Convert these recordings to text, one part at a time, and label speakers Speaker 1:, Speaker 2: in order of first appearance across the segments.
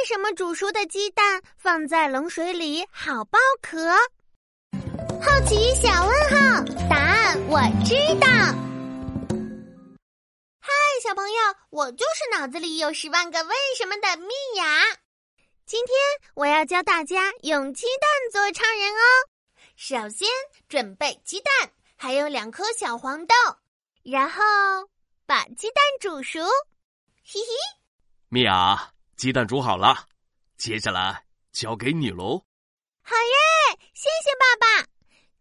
Speaker 1: 为什么煮熟的鸡蛋放在冷水里好剥壳？好奇小问号，答案我知道。嗨，小朋友，我就是脑子里有十万个为什么的蜜雅。今天我要教大家用鸡蛋做超人哦。首先准备鸡蛋，还有两颗小黄豆，然后把鸡蛋煮熟。嘿嘿，
Speaker 2: 蜜雅，鸡蛋煮好了，接下来交给你喽。
Speaker 1: 好耶，谢谢爸爸。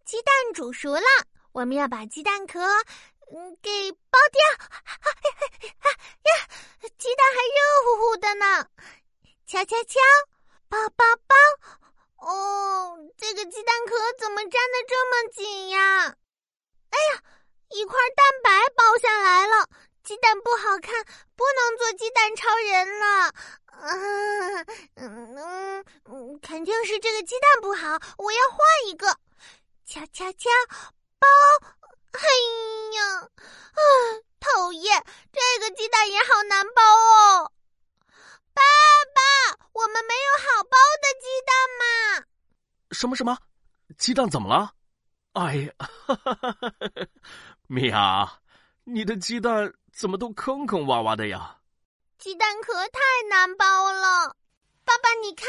Speaker 1: 鸡蛋煮熟了，我们要把鸡蛋壳嗯给剥掉。呀，鸡蛋还热乎乎的呢，敲敲敲，剥剥剥。哦，这个鸡蛋壳怎么粘的这么紧呀？哎呀，一块蛋白剥下来了。鸡蛋不好看，不能做鸡蛋超人了。嗯嗯嗯，肯定是这个鸡蛋不好，我要换一个。敲敲敲，包！哎呀，啊，讨厌！这个鸡蛋也好难包哦。爸爸，我们没有好包的鸡蛋吗？
Speaker 2: 什么什么？鸡蛋怎么了？哎呀，哈哈哈哈哈！米娅，你的鸡蛋。怎么都坑坑洼洼的呀？
Speaker 1: 鸡蛋壳太难包了，爸爸，你看，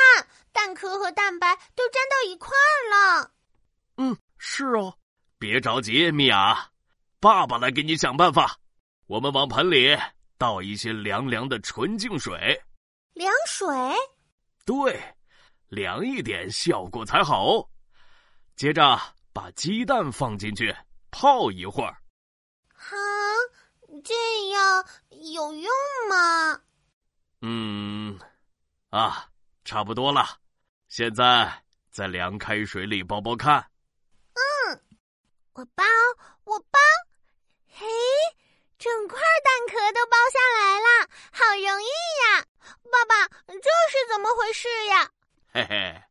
Speaker 1: 蛋壳和蛋白都粘到一块儿了。
Speaker 2: 嗯，是哦，别着急，米娅，爸爸来给你想办法。我们往盆里倒一些凉凉的纯净水。
Speaker 1: 凉水？
Speaker 2: 对，凉一点效果才好。接着把鸡蛋放进去泡一会儿。
Speaker 1: 好。这样有用吗？
Speaker 2: 嗯，啊，差不多了。现在在凉开水里包包看。
Speaker 1: 嗯，我包，我包。嘿，整块蛋壳都包下来了，好容易呀！爸爸，这是怎么回事呀？
Speaker 2: 嘿嘿，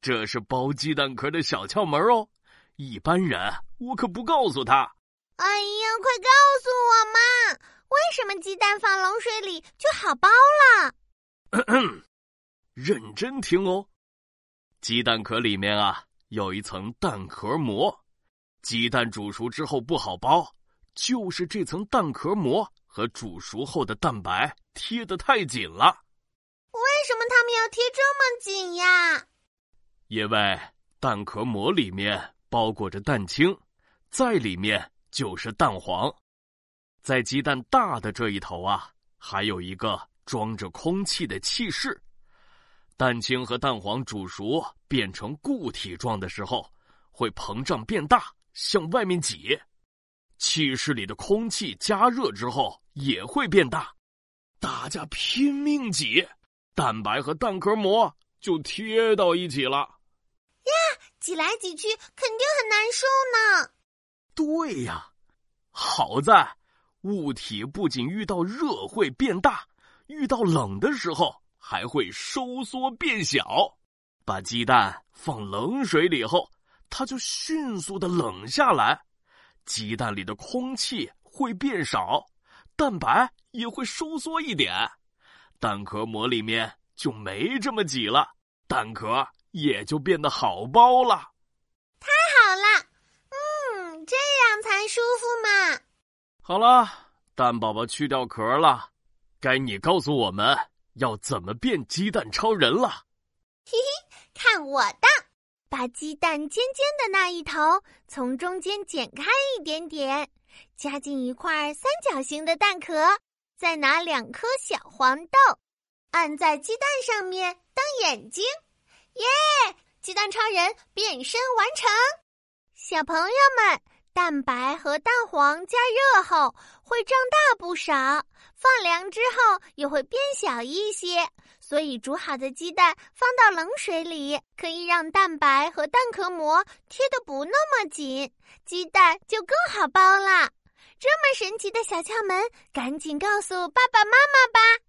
Speaker 2: 这是包鸡蛋壳的小窍门哦。一般人我可不告诉他。
Speaker 1: 哎呀，快告诉我嘛！为什么鸡蛋放冷水里就好包
Speaker 2: 了？认真听哦，鸡蛋壳里面啊有一层蛋壳膜，鸡蛋煮熟之后不好剥，就是这层蛋壳膜和煮熟后的蛋白贴得太紧了。
Speaker 1: 为什么他们要贴这么紧呀？
Speaker 2: 因为蛋壳膜里面包裹着蛋清，在里面。就是蛋黄，在鸡蛋大的这一头啊，还有一个装着空气的气室。蛋清和蛋黄煮熟变成固体状的时候，会膨胀变大，向外面挤。气室里的空气加热之后也会变大，大家拼命挤，蛋白和蛋壳膜就贴到一起了。
Speaker 1: 呀，挤来挤去肯定很难受呢。
Speaker 2: 对呀，好在物体不仅遇到热会变大，遇到冷的时候还会收缩变小。把鸡蛋放冷水里后，它就迅速的冷下来，鸡蛋里的空气会变少，蛋白也会收缩一点，蛋壳膜里面就没这么挤了，蛋壳也就变得好剥了。
Speaker 1: 太好了，嗯，这样才舒服嘛！
Speaker 2: 好了，蛋宝宝去掉壳了，该你告诉我们要怎么变鸡蛋超人了。
Speaker 1: 嘿嘿，看我的！把鸡蛋尖尖的那一头从中间剪开一点点，夹进一块三角形的蛋壳，再拿两颗小黄豆，按在鸡蛋上面当眼睛。耶！鸡蛋超人变身完成！小朋友们。蛋白和蛋黄加热后会胀大不少，放凉之后也会变小一些。所以煮好的鸡蛋放到冷水里，可以让蛋白和蛋壳膜贴得不那么紧，鸡蛋就更好剥了。这么神奇的小窍门，赶紧告诉爸爸妈妈吧！